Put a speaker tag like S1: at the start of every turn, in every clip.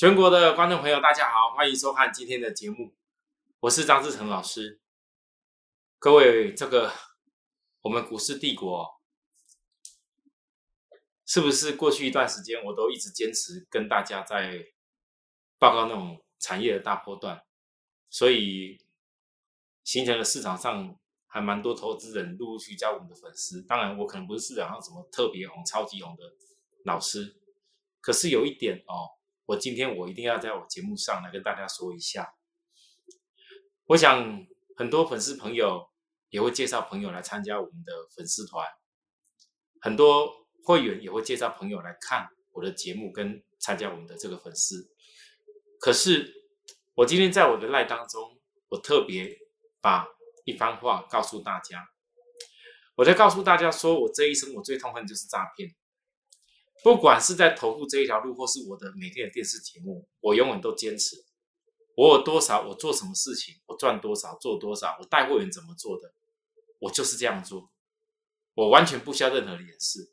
S1: 全国的观众朋友，大家好，欢迎收看今天的节目，我是张志成老师。各位，这个我们股市帝国，是不是过去一段时间我都一直坚持跟大家在报告那种产业的大波段，所以形成了市场上还蛮多投资人陆陆续加我们的粉丝。当然，我可能不是市场上什么特别红、超级红的老师，可是有一点哦。我今天我一定要在我节目上来跟大家说一下，我想很多粉丝朋友也会介绍朋友来参加我们的粉丝团，很多会员也会介绍朋友来看我的节目跟参加我们的这个粉丝。可是我今天在我的赖当中，我特别把一番话告诉大家，我在告诉大家说，我这一生我最痛恨就是诈骗。不管是在投入这一条路，或是我的每天的电视节目，我永远都坚持。我有多少，我做什么事情，我赚多少，做多少，我带货员怎么做的，我就是这样做。我完全不需要任何的掩饰。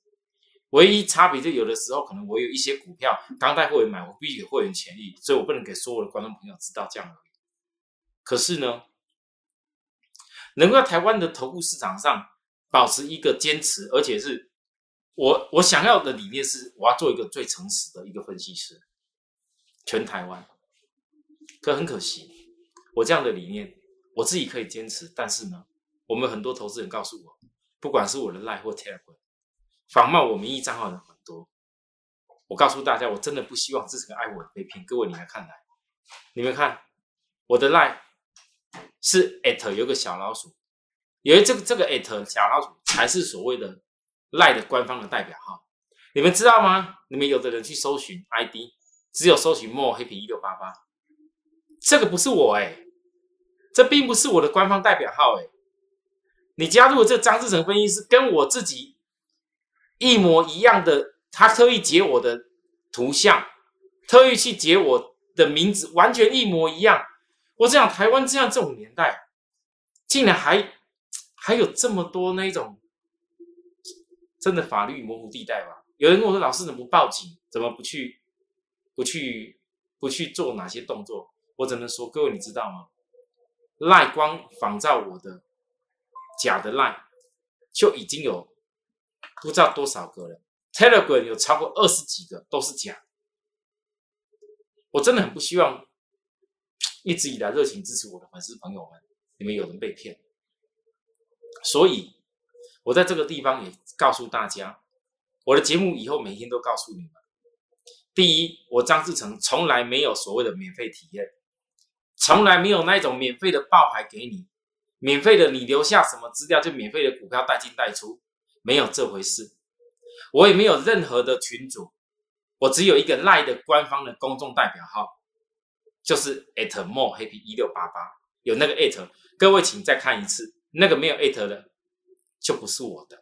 S1: 唯一差别就有的时候，可能我有一些股票刚带货员买，我必须给会员权益，所以我不能给所有的观众朋友知道这样而已。可是呢，能够在台湾的投顾市场上保持一个坚持，而且是。我我想要的理念是，我要做一个最诚实的一个分析师，全台湾。可很可惜，我这样的理念，我自己可以坚持，但是呢，我们很多投资人告诉我，不管是我的 Line 或 Telegram，仿冒我名义账号的很多。我告诉大家，我真的不希望这是个爱我的被骗。各位，你来看来，你们看我的 lie 是 at 有个小老鼠，因为这个这个 at 小老鼠才是所谓的。赖的官方的代表号，你们知道吗？你们有的人去搜寻 ID，只有搜寻 more 黑皮一六八八，这个不是我哎，这并不是我的官方代表号哎。你加入这张志成分析师，跟我自己一模一样的，他特意截我的图像，特意去截我的名字，完全一模一样。我这样台湾这样这种年代，竟然还还有这么多那种。真的法律模糊地带吧？有人跟我说：“老师怎么不报警？怎么不去、不去、不去做哪些动作？”我只能说，各位你知道吗？赖光仿照我的假的赖，就已经有不知道多少个了。Telegram 有超过二十几个都是假。我真的很不希望一直以来热情支持我的粉丝朋友们，你们有人被骗。所以。我在这个地方也告诉大家，我的节目以后每天都告诉你们：第一，我张志成从来没有所谓的免费体验，从来没有那种免费的爆牌给你，免费的你留下什么资料就免费的股票带进带出，没有这回事。我也没有任何的群主，我只有一个赖的官方的公众代表号，就是 at more happy 一六八八，有那个 at，各位请再看一次，那个没有 at 的。就不是我的。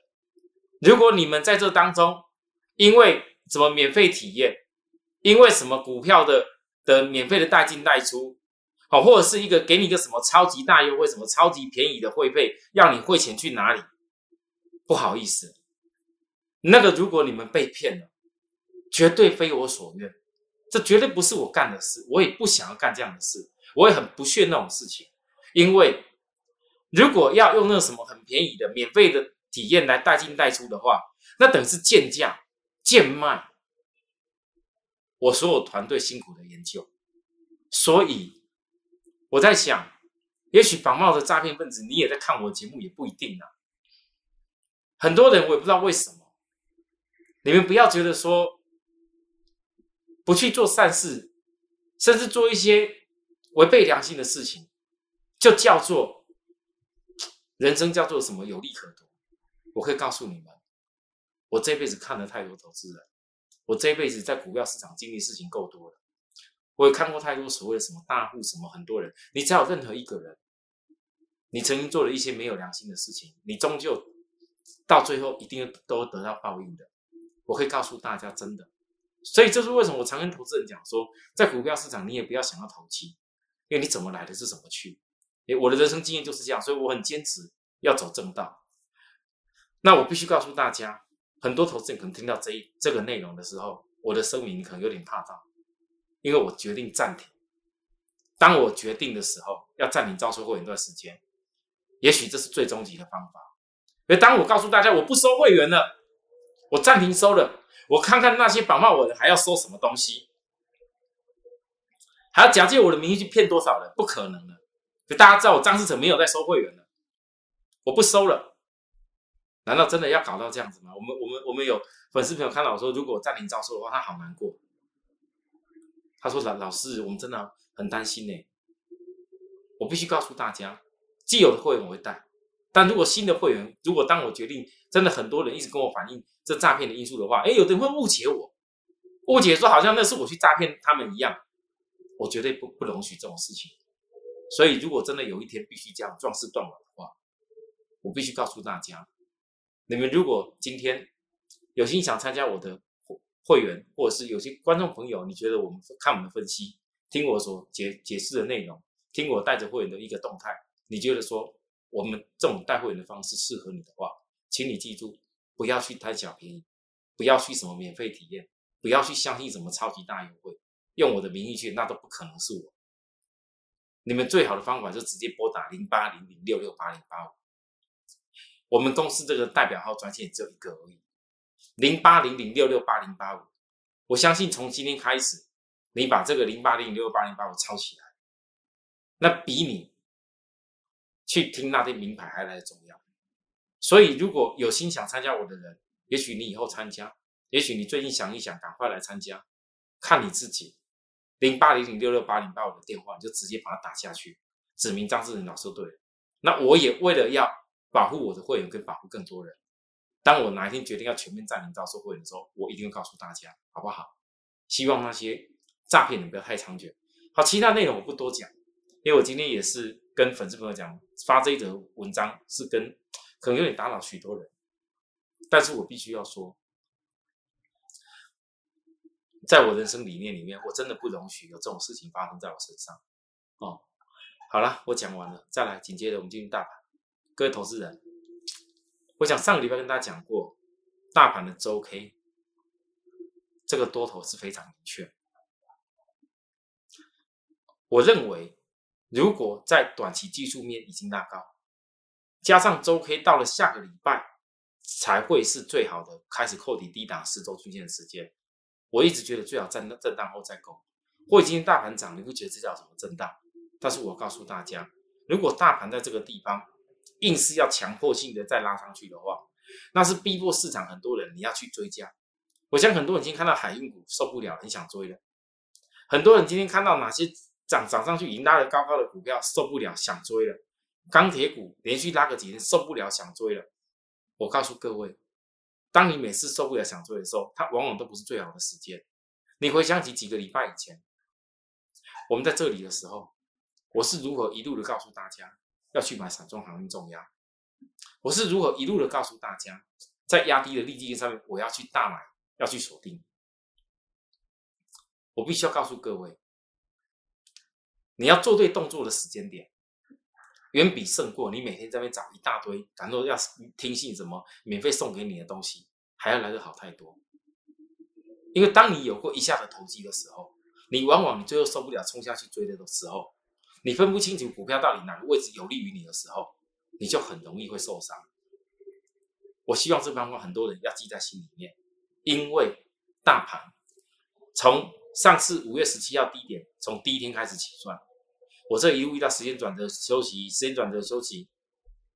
S1: 如果你们在这当中，因为什么免费体验，因为什么股票的的免费的代进代出，好，或者是一个给你一个什么超级大优惠，什么超级便宜的会费，要你汇钱去哪里？不好意思，那个如果你们被骗了，绝对非我所愿，这绝对不是我干的事，我也不想要干这样的事，我也很不屑那种事情，因为。如果要用那什么很便宜的免费的体验来带进带出的话，那等于是贱价贱卖。我所有团队辛苦的研究，所以我在想，也许仿冒的诈骗分子，你也在看我节目，也不一定啊。很多人我也不知道为什么，你们不要觉得说不去做善事，甚至做一些违背良心的事情，就叫做。人生叫做什么？有利可图。我可以告诉你们，我这辈子看了太多投资人，我这辈子在股票市场经历事情够多了。我也看过太多所谓的什么大户，什么很多人。你只要有任何一个人，你曾经做了一些没有良心的事情，你终究到最后一定都得到报应的。我可以告诉大家，真的。所以这是为什么我常跟投资人讲说，在股票市场你也不要想要投机，因为你怎么来的是怎么去。诶，我的人生经验就是这样，所以我很坚持要走正道。那我必须告诉大家，很多投资人可能听到这一这个内容的时候，我的声明可能有点怕到，因为我决定暂停。当我决定的时候，要暂停招收会员一段时间，也许这是最终极的方法。而当我告诉大家我不收会员了，我暂停收了，我看看那些仿冒我的还要收什么东西，还要假借我的名义去骗多少人？不可能的。就大家知道我张志成没有在收会员了，我不收了。难道真的要搞到这样子吗？我们我们我们有粉丝朋友看到我说，如果暂停招收的话，他好难过。他说老老师，我们真的很担心呢。我必须告诉大家，既有的会员我会带，但如果新的会员，如果当我决定真的很多人一直跟我反映这诈骗的因素的话，哎，有的人会误解我，误解说好像那是我去诈骗他们一样，我绝对不不容许这种事情。所以，如果真的有一天必须这样壮士断腕的话，我必须告诉大家，你们如果今天有心想参加我的会员，或者是有些观众朋友，你觉得我们看我们的分析，听我所解解释的内容，听我带着会员的一个动态，你觉得说我们这种带会员的方式适合你的话，请你记住，不要去贪小便宜，不要去什么免费体验，不要去相信什么超级大优惠，用我的名义去，那都不可能是我。你们最好的方法就直接拨打零八零零六六八零八五，我们公司这个代表号专线只有一个而已，零八零零六六八零八五。我相信从今天开始，你把这个零八零零六六八零八五抄起来，那比你去听那些名牌还来的重要。所以，如果有心想参加我的人，也许你以后参加，也许你最近想一想，赶快来参加，看你自己。零八零零六六八零八五的电话，你就直接把它打下去，指明张志仁老师对了。那我也为了要保护我的会员，跟保护更多人，当我哪一天决定要全面暂停招收会员的时候，我一定会告诉大家，好不好？希望那些诈骗的不要太猖獗。好，其他内容我不多讲，因为我今天也是跟粉丝朋友讲，发这一则文章是跟可能有点打扰许多人，但是我必须要说。在我人生理念里面，我真的不容许有这种事情发生在我身上。哦，好了，我讲完了，再来，紧接着我们进入大盘。各位投资人，我想上个礼拜跟大家讲过，大盘的周 K 这个多头是非常明确。我认为，如果在短期技术面已经拉高，加上周 K 到了下个礼拜才会是最好的开始扣底低档四周均线的时间。我一直觉得最好震震荡后再攻，或者今天大盘涨，你会觉得这叫什么震荡？但是我告诉大家，如果大盘在这个地方硬是要强迫性的再拉上去的话，那是逼迫市场很多人你要去追加。我想很多人已经看到海运股受不了，很想追了；很多人今天看到哪些涨涨上去已经拉得高高的股票受不了，想追了。钢铁股连续拉个几天受不了，想追了。我告诉各位。当你每次受不了想做的时候，它往往都不是最好的时间。你回想起几个礼拜以前，我们在这里的时候，我是如何一路的告诉大家要去买散装航运重压？我是如何一路的告诉大家，在压低的利基线上面，我要去大买，要去锁定。我必须要告诉各位，你要做对动作的时间点。远比胜过你每天在那边找一大堆，然后要听信什么免费送给你的东西，还要来得好太多。因为当你有过一下的投机的时候，你往往你最后受不了冲下去追的的时候，你分不清楚股票到底哪个位置有利于你的时候，你就很容易会受伤。我希望这番话很多人要记在心里面，因为大盘从上次五月十七号低点，从第一天开始起算。我这一路遇到时间转折休息，时间转折休息，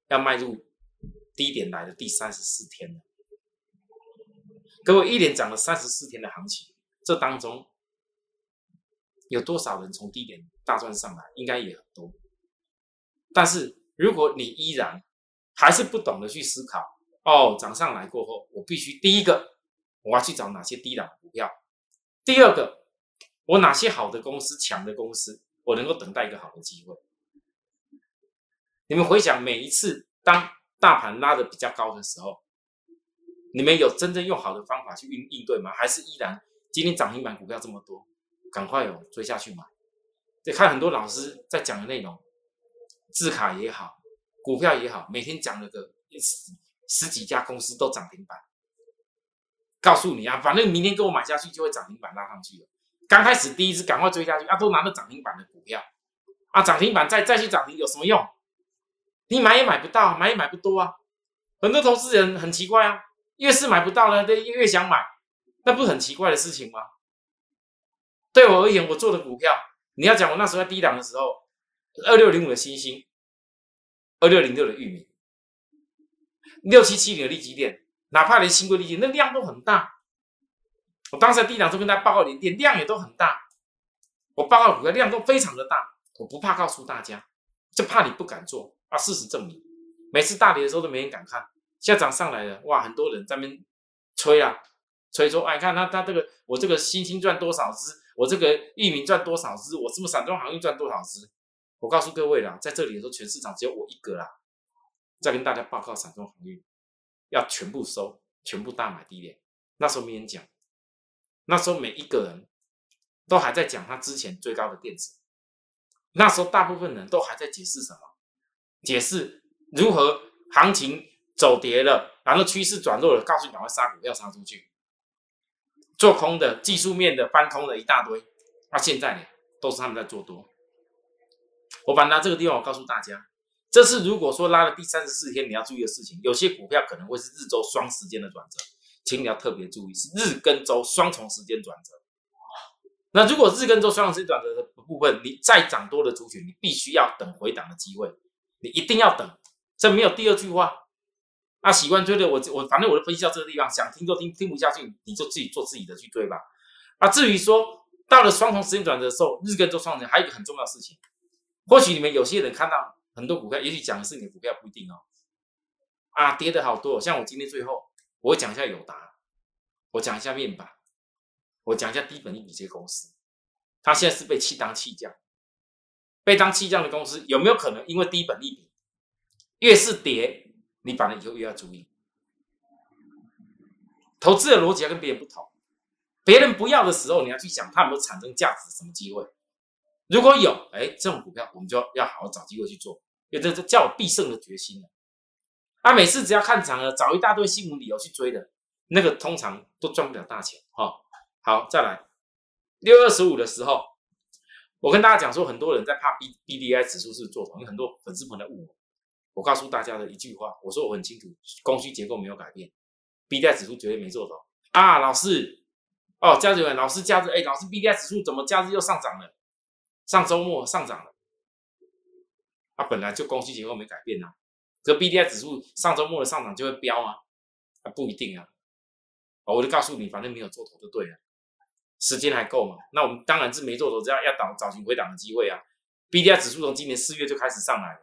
S1: 要迈入低点来的第三十四天了。各位，一连涨了三十四天的行情，这当中有多少人从低点大赚上来？应该也很多。但是如果你依然还是不懂得去思考，哦，涨上来过后，我必须第一个，我要去找哪些低档股票；第二个，我哪些好的公司、强的公司。我能够等待一个好的机会。你们回想每一次当大盘拉的比较高的时候，你们有真正用好的方法去应应对吗？还是依然今天涨停板股票这么多，赶快有追下去买？得看很多老师在讲的内容，字卡也好，股票也好，每天讲了个十十几家公司都涨停板，告诉你啊，反正明天跟我买下去就会涨停板拉上去了。刚开始第一次赶快追下去，啊，都拿着涨停板的股票，啊，涨停板再再去涨停有什么用？你买也买不到，买也买不多啊。很多投资人很奇怪啊，越是买不到呢，越越想买，那不是很奇怪的事情吗？对我而言，我做的股票，你要讲我那时候在低档的时候，二六零五的星星，二六零六的玉米，六七七零的利基电，哪怕连新贵利基，那量都很大。我当时在低档就跟大家报告连电量也都很大，我报告股票量都非常的大，我不怕告诉大家，就怕你不敢做啊。事实证明。每次大跌的时候都没人敢看，现在涨上来了，哇，很多人在那边吹啊，吹说，哎，看他他这个，我这个新兴赚多少只，我这个域名赚多少只，我是不是散装航运赚多少只？我告诉各位啦，在这里的时候，全市场只有我一个啦，在跟大家报告散装航运要全部收，全部大买低点。那时候没人讲，那时候每一个人都还在讲他之前最高的电子，那时候大部分人都还在解释什么？解释。如何行情走跌了，然后趋势转弱了，告诉你赶快杀股票杀出去。做空的、技术面的、翻空的一大堆。那现在呢，都是他们在做多。我把拿这个地方，我告诉大家，这是如果说拉了第三十四天，你要注意的事情。有些股票可能会是日周双时间的转折，请你要特别注意，是日跟周双重时间转折。那如果日跟周双重时间转折的部分，你再涨多的族群，你必须要等回档的机会，你一定要等。这没有第二句话，那习惯追的我我反正我就分析到这个地方，想听就听，听不下去你就自己做自己的去追吧。啊，至于说到了双重时间转折的时候，日跟周双重，还有一个很重要的事情，或许你们有些人看到很多股票，也许讲的是你的股票不一定哦。啊，跌的好多，像我今天最后我讲一下友达，我讲一下面板，我讲一下低本一比这些公司，它现在是被弃当弃将，被当弃将的公司有没有可能因为低本利比？越是跌，你反而以后越要注意。投资的逻辑要跟别人不同，别人不要的时候，你要去想它有没有产生价值，什么机会。如果有，哎，这种股票我们就要好好找机会去做，因为这叫必胜的决心了。啊，每次只要看涨了，找一大堆新闻理由去追的，那个通常都赚不了大钱。哈，好，再来六二十五的时候，我跟大家讲说，很多人在怕 B B D I 指数是做头，有很多粉丝朋友问我。我告诉大家的一句话，我说我很清楚，供需结构没有改变，B D I 指数绝对没做头啊！老师，哦，加日员老师加日，哎，老师 B D I 指数怎么加日又上涨了？上周末上涨了，啊，本来就供需结构没改变呐，这 B D I 指数上周末的上涨就会飙啊？啊，不一定啊，哦，我就告诉你，反正没有做头就对了，时间还够嘛？那我们当然是没做头，只要要找找寻回档的机会啊！B D I 指数从今年四月就开始上来了。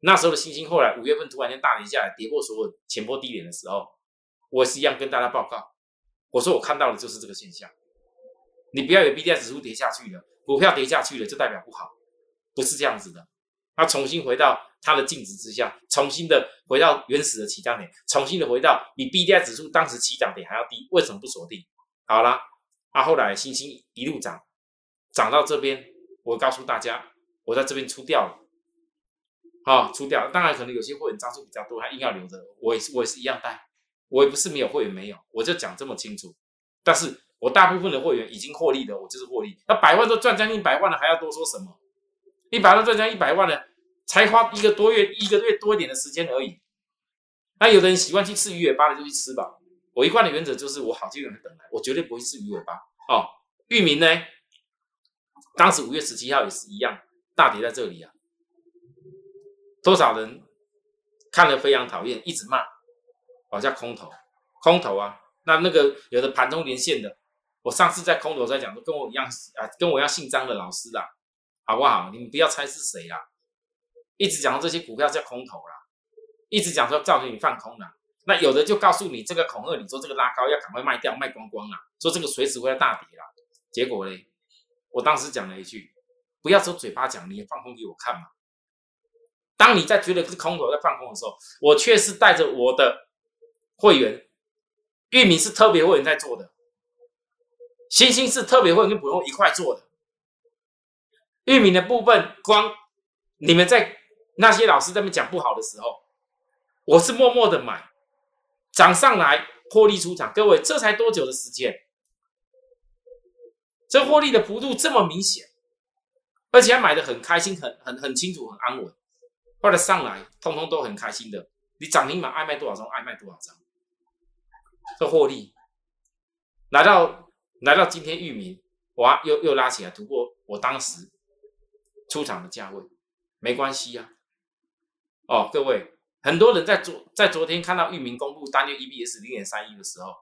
S1: 那时候的星星，后来五月份突然间大跌下来，跌破所有前波低点的时候，我是一样跟大家报告，我说我看到的就是这个现象。你不要以为 B D I 指数跌下去了，股票跌下去了就代表不好，不是这样子的。它重新回到它的净值之下，重新的回到原始的起涨点，重新的回到比 B D I 指数当时起涨点还要低，为什么不锁定？好了，啊，后来星星一路涨，涨到这边，我告诉大家，我在这边出掉了。好，出掉。当然，可能有些会员张数比较多，他硬要留着。我也是，我也是一样带。我也不是没有会员没有，我就讲这么清楚。但是我大部分的会员已经获利的，我就是获利。那百万都赚将近百万了，还要多说什么？一百万赚将近一百万了，才花一个多月，一个月多一点的时间而已。那有的人喜欢去吃鱼尾巴的，就去吃吧。我一贯的原则就是，我好几个人等来，我绝对不会吃鱼尾巴。哦，域名呢？当时五月十七号也是一样，大跌在这里啊。多少人看了非常讨厌，一直骂，好像空头，空头啊！那那个有的盘中连线的，我上次在空头在讲，都跟我一样啊，跟我一样姓张的老师啦，好不好？你们不要猜是谁啦，一直讲这些股票叫空头啦，一直讲说造成你放空啦。那有的就告诉你这个恐吓你说这个拉高要赶快卖掉，卖光光啦，说这个随时会要大跌啦。结果嘞，我当时讲了一句，不要说嘴巴讲，你也放空给我看嘛。当你在觉得是空头在放空的时候，我却是带着我的会员，域名是特别会员在做的，星星是特别会员跟普通一块做的。域名的部分，光你们在那些老师在那讲不好的时候，我是默默的买，涨上来获利出场。各位，这才多久的时间？这获利的幅度这么明显，而且还买的很开心，很很很清楚，很安稳。后来上来，通通都很开心的。你涨停板爱卖多少张，爱卖多少张。这获利来到来到今天，域名哇，又又拉起来，突破我当时出场的价位，没关系呀。哦，各位，很多人在昨在昨天看到域名公布单月 EBS 零点三一的时候，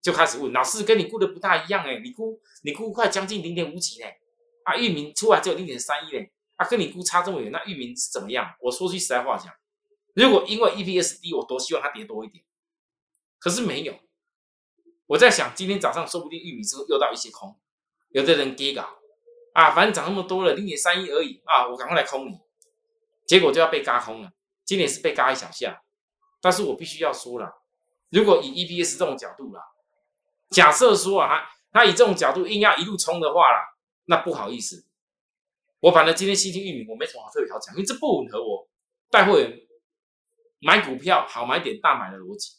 S1: 就开始问老师，跟你估的不大一样哎，你估你估快将近零点五几呢？啊，域名出来只有零点三一呢，啊，跟你估差这么远，那域名是怎么样？我说句实在话讲，如果因为 EBS 低，我多希望它跌多一点。可是没有，我在想，今天早上说不定玉米是又到一些空，有的人跌搞啊，反正涨那么多了，零点三一而已啊，我赶快来空你，结果就要被嘎空了。今年是被嘎一小下，但是我必须要说了，如果以 EPS 这种角度啦，假设说啊，他以这种角度硬要一路冲的话啦，那不好意思，我反正今天新兴玉米我没什么特别好讲，因为这不吻合我带货员买股票好买点大买的逻辑。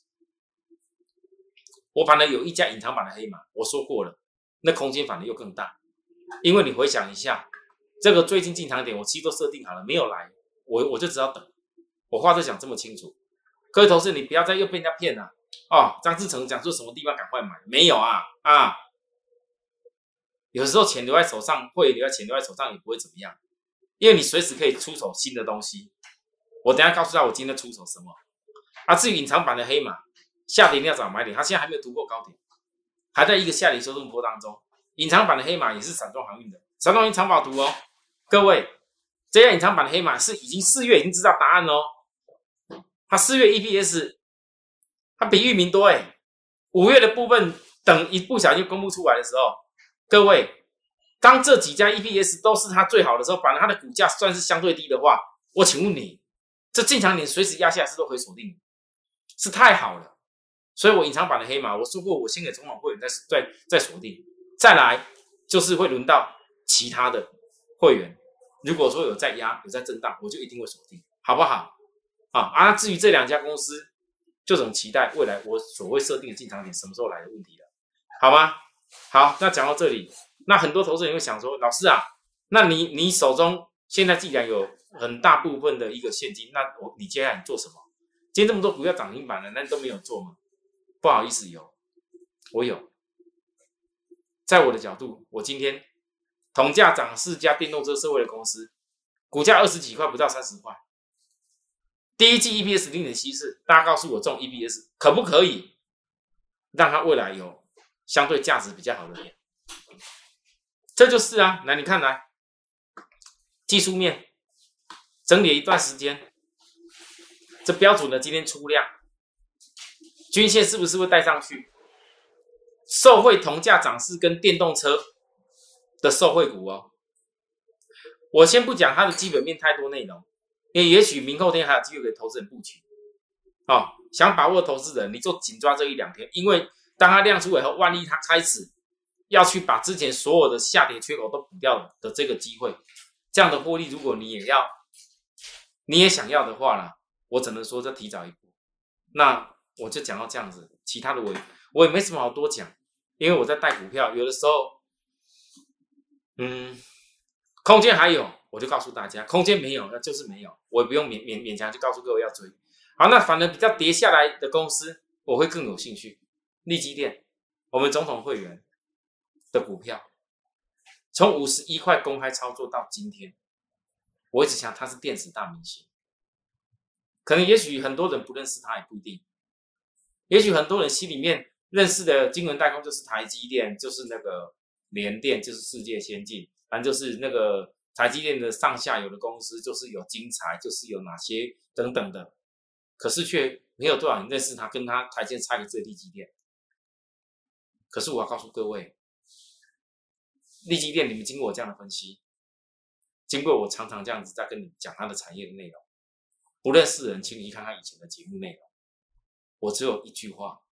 S1: 我反正有一家隐藏版的黑马，我说过了，那空间反而又更大，因为你回想一下，这个最近进场点我其实都设定好了，没有来，我我就只要等。我话都讲这么清楚，各位同事，你不要再又被人家骗了哦。张志成讲说什么地方赶快买，没有啊啊！有时候钱留在手上，会留在钱留在手上也不会怎么样，因为你随时可以出手新的东西。我等下告诉他我今天出手什么。啊，至于隐藏版的黑马。下跌一定要找买点，它现在还没有突破高点，还在一个下跌修正波当中。隐藏版的黑马也是散装航运的，散装航运藏宝图哦，各位，这样隐藏版的黑马是已经四月已经知道答案哦，它四月 EPS 它比域名多哎，五月的部分等一不小心公布出来的时候，各位，当这几家 EPS 都是它最好的时候，反正它的股价算是相对低的话，我请问你，这进场点随时压下是都可以锁定，是太好了。所以我隐藏版的黑马，我说过，我先给中网会员再再再锁定，再来就是会轮到其他的会员。如果说有在压、有在震荡，我就一定会锁定，好不好？啊啊！至于这两家公司，就怎么期待未来我所谓设定的进场点什么时候来的问题了，好吗？好，那讲到这里，那很多投资人会想说，老师啊，那你你手中现在既然有很大部分的一个现金，那我你接下来你做什么？今天这么多股票涨停板了，那你都没有做吗？不好意思，有，我有，在我的角度，我今天同价涨四家电动车社会的公司，股价二十几块，不到三十块，第一季 EPS 零点七四，大家告诉我这种 EPS 可不可以让它未来有相对价值比较好的点？这就是啊，来你看来，技术面整理一段时间，这标准的今天出量。均线是不是会带上去？受惠同价涨势跟电动车的受惠股哦，我先不讲它的基本面太多内容，因为也许明后天还有机会给投资人布局。哦，想把握投资人，你就紧抓这一两天，因为当它亮出以后，万一它开始要去把之前所有的下跌缺口都补掉的这个机会，这样的获利，如果你也要，你也想要的话呢，我只能说这提早一步。那。我就讲到这样子，其他的我我也没什么好多讲，因为我在带股票，有的时候，嗯，空间还有，我就告诉大家，空间没有，那就是没有，我也不用勉勉勉强就告诉各位要追。好，那反而比较跌下来的公司，我会更有兴趣。利基店，我们总统会员的股票，从五十一块公开操作到今天，我一直想它是电子大明星，可能也许很多人不认识他，也不一定。也许很多人心里面认识的金融代工就是台积电，就是那个联电，就是世界先进，反正就是那个台积电的上下游的公司，就是有晶材，就是有哪些等等的，可是却没有多少人认识它，跟它台积电差个这利基电。可是我要告诉各位，利基电，你们经过我这样的分析，经过我常常这样子在跟你讲它的产业的内容，不认识人，请你看看以前的节目内容。我只有一句话，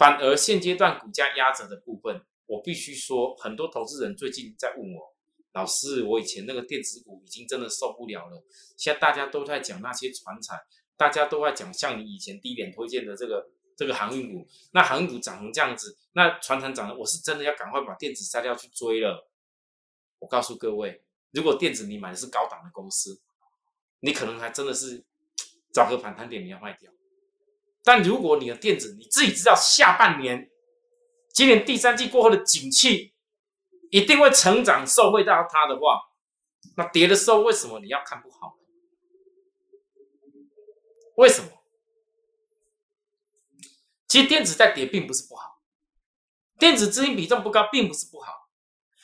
S1: 反而现阶段股价压着的部分，我必须说，很多投资人最近在问我，老师，我以前那个电子股已经真的受不了了，现在大家都在讲那些船产，大家都在讲像你以前低点推荐的这个这个航运股，那航运股涨成这样子，那船产涨了，我是真的要赶快把电子摘掉去追了。我告诉各位，如果电子你买的是高档的公司，你可能还真的是 找个反弹点你要卖掉。但如果你的电子你自己知道下半年、今年第三季过后的景气一定会成长，受惠到它的话，那跌的时候为什么你要看不好？为什么？其实电子在跌并不是不好，电子资金比重不高并不是不好，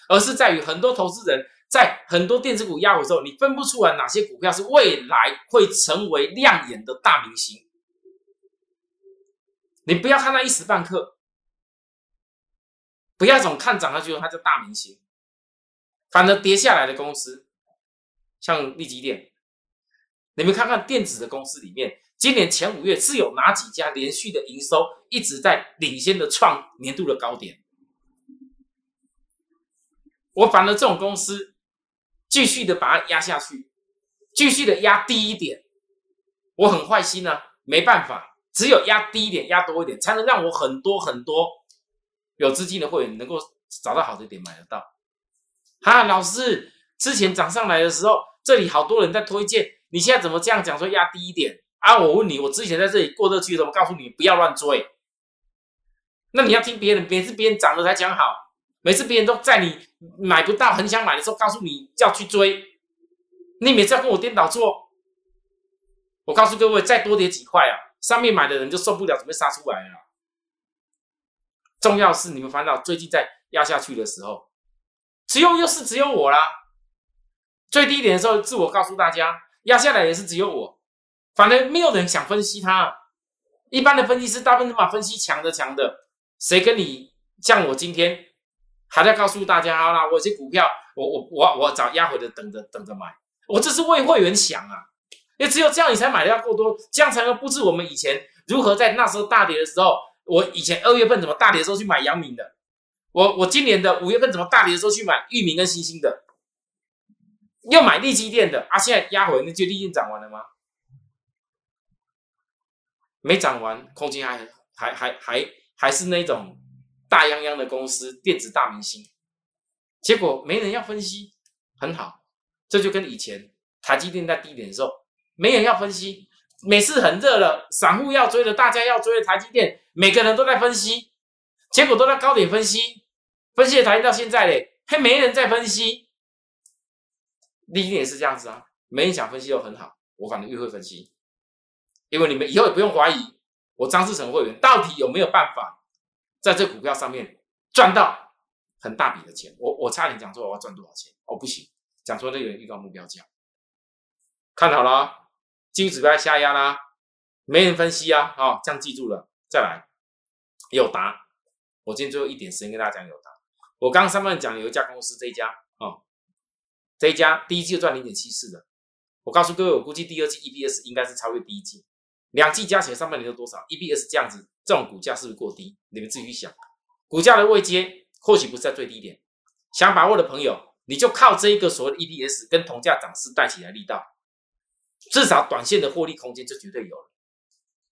S1: 而是在于很多投资人在很多电子股压回之后，你分不出来哪些股票是未来会成为亮眼的大明星。你不要看它一时半刻，不要总看涨它觉得它叫大明星，反而跌下来的公司，像利基电，你们看看电子的公司里面。今年前五月是有哪几家连续的营收一直在领先的创年度的高点？我反而这种公司继续的把它压下去，继续的压低一点，我很坏心啊，没办法，只有压低一点、压多一点，才能让我很多很多有资金的会员能够找到好的点买得到。哈，老师之前涨上来的时候，这里好多人在推荐，你现在怎么这样讲说压低一点？啊！我问你，我之前在这里过热区的时候，告诉你不要乱追。那你要听别人，每次别人涨了才讲好，每次别人都在你买不到、很想买的时候，告诉你要去追。你每次要跟我颠倒做，我告诉各位，再多跌几块啊，上面买的人就受不了，准备杀出来了。重要是你们烦恼，最近在压下去的时候，只有又是只有我啦。最低点的时候，自我告诉大家，压下来也是只有我。反正没有人想分析它，一般的分析师大部分都把分析强的强的，谁跟你像我今天还在告诉大家，啦，我这股票，我我我我找压回的，等着等着买，我这是为会员想啊，因为只有这样你才买的要够多，这样才能布置我们以前如何在那时候大跌的时候，我以前二月份怎么大跌的时候去买阳明的，我我今年的五月份怎么大跌的时候去买域名跟星星的，又买利基店的啊，现在压回那就利润涨完了吗？没涨完，空间还还还还还是那种大泱泱的公司，电子大明星，结果没人要分析，很好，这就跟以前台积电在低点的时候，没人要分析，每次很热了，散户要追的，大家要追的台积电，每个人都在分析，结果都在高点分析，分析的台到现在嘞，还没人在分析，利基也是这样子啊，没人想分析又很好，我反正越会分析。因为你们以后也不用怀疑我张志成会员到底有没有办法在这股票上面赚到很大笔的钱。我我差点讲错我要赚多少钱，哦不行，讲错那个预告目标价。看好了，金指标下压啦，没人分析啊，好，这样记住了。再来，友达，我今天最后一点时间跟大家讲友达。我刚上半讲有一家公司，这一家啊，这一家第一季就赚零点七四的。我告诉各位，我估计第二季 EPS 应该是超越第一季。两季加起来上半年都多少？EPS 这样子，这种股价是不是过低？你们自己去想，股价的位阶或许不是在最低点。想把握的朋友，你就靠这一个所谓的 EPS 跟同价涨势带起来力道，至少短线的获利空间就绝对有了。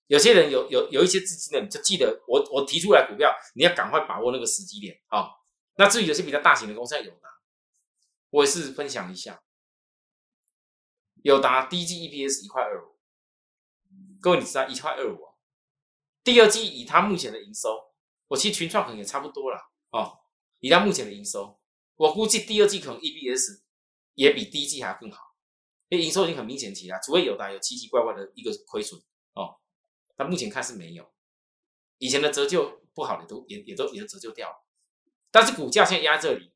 S1: 有些人有有有一些资金的，你就记得我我提出来股票，你要赶快把握那个时机点啊。那至于有些比较大型的公司有拿，我也是分享一下，有达第一季 EPS 一块二五。各位，你知道一块二五，第二季以它目前的营收，我其实群创可能也差不多了哦。以它目前的营收，我估计第二季可能 EPS 也比第一季还要更好，因为营收已经很明显起来，除非有的有奇奇怪怪的一个亏损哦。但目前看是没有，以前的折旧不好的都也也都也都折旧掉了。但是股价现在压在这里，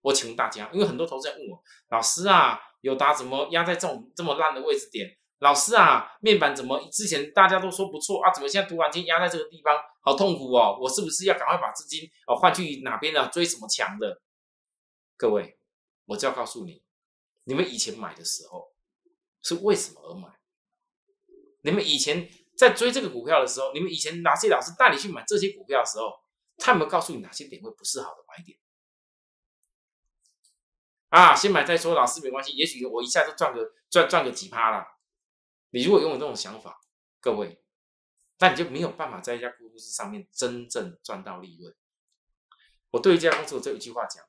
S1: 我请问大家，因为很多投资人问我，老师啊，有达怎么压在这种这么烂的位置点？老师啊，面板怎么之前大家都说不错啊？怎么现在突然间压在这个地方，好痛苦哦！我是不是要赶快把资金哦换去哪边呢？追什么强的？各位，我就要告诉你，你们以前买的时候是为什么而买？你们以前在追这个股票的时候，你们以前哪些老师带你去买这些股票的时候，他有没有告诉你哪些点位不是好的买点？啊，先买再说，老师没关系，也许我一下就赚个赚赚个几趴了。你如果拥有这种想法，各位，那你就没有办法在一家公司上面真正赚到利润。我对一家公司我这一句话讲，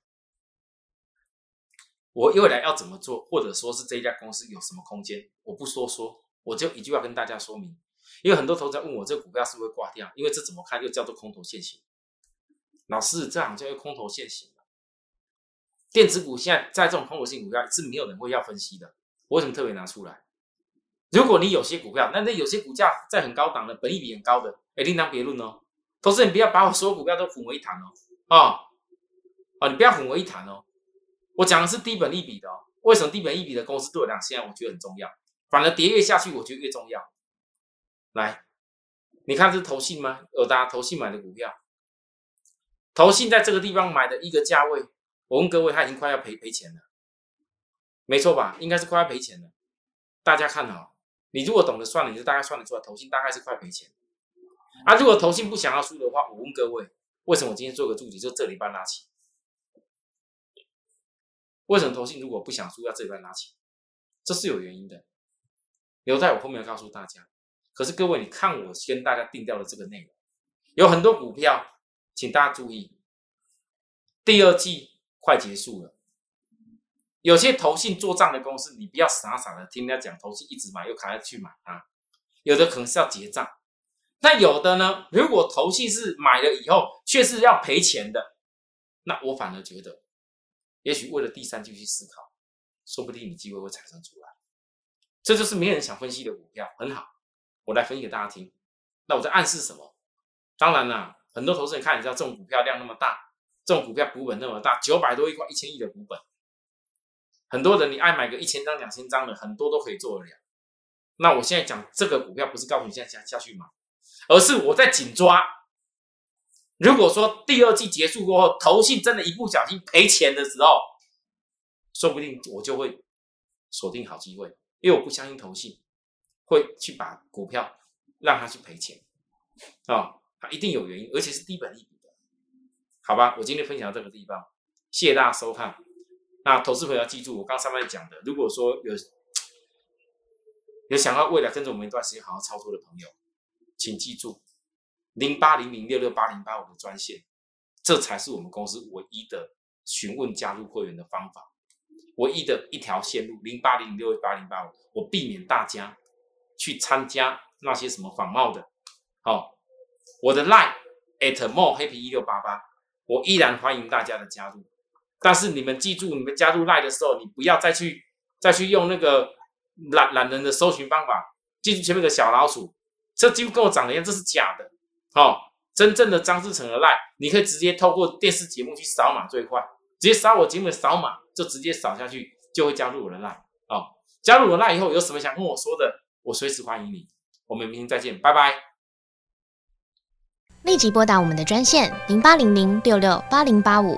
S1: 我未来要怎么做，或者说是这一家公司有什么空间，我不说说，我就一句话跟大家说明。因为很多投资者问我，这个股票是不是挂掉？因为这怎么看又叫做空头现行。老师，这样叫做空头现行。电子股现在在这种空头性股票是没有人会要分析的。我为什么特别拿出来？如果你有些股票，那那有些股价在很高档的，本益比很高的，哎，另当别论哦。投资人不要把我所有股票都混为一谈哦。啊，啊，你不要混为一谈哦。我讲的是低本利比的哦。为什么低本利比的公司对我讲现在我觉得很重要？反而跌越下去，我觉得越重要。来，你看是投信吗？有大家投信买的股票，投信在这个地方买的一个价位，我问各位，他已经快要赔赔钱了，没错吧？应该是快要赔钱了。大家看好，你如果懂得算了，你就大概算得出来，投信大概是快赔钱。啊，如果投信不想要输的话，我问各位，为什么我今天做个注解，就这里半拉起？为什么投信如果不想输，要这里半拉起？这是有原因的，留在我后面告诉大家。可是各位，你看我跟大家定掉的这个内容，有很多股票，请大家注意，第二季快结束了，有些投信做账的公司，你不要傻傻的听人家讲投信一直买又卡下去买啊，有的可能是要结账，那有的呢，如果投信是买了以后却是要赔钱的，那我反而觉得，也许为了第三季去思考，说不定你机会会产生出来，这就是没人想分析的股票，很好。我来分析给大家听，那我在暗示什么？当然啦，很多投资人看，你知道这种股票量那么大，这种股票股本那么大，九百多亿块、一千亿的股本，很多人你爱买个一千张、两千张的，很多都可以做得了。那我现在讲这个股票，不是告诉你现在下下去买，而是我在紧抓。如果说第二季结束过后，投信真的一不小心赔钱的时候，说不定我就会锁定好机会，因为我不相信投信。会去把股票让他去赔钱啊，他一定有原因，而且是低本利的，好吧？我今天分享到这个地方，谢谢大家收看。那投资朋友要记住，我刚上面讲的，如果说有有想要未来跟着我们一段时间好好操作的朋友，请记住零八零零六六八零八五的专线，这才是我们公司唯一的询问加入会员的方法，唯一的一条线路零八零零六六八零八五，我避免大家。去参加那些什么仿冒的，好，我的 line at more happy 一六八八，我依然欢迎大家的加入。但是你们记住，你们加入 line 的时候，你不要再去再去用那个懒懒人的搜寻方法，记住前面的小老鼠，这几乎跟我长得一样，这是假的。好，真正的张志成的赖你可以直接透过电视节目去扫码最快，直接扫我节目的扫码，就直接扫下去就会加入我的赖哦。加入我的赖以后，有什么想跟我说的？我随时欢迎你，我们明天再见，拜拜。
S2: 立即拨打我们的专线零八零零六六八零八五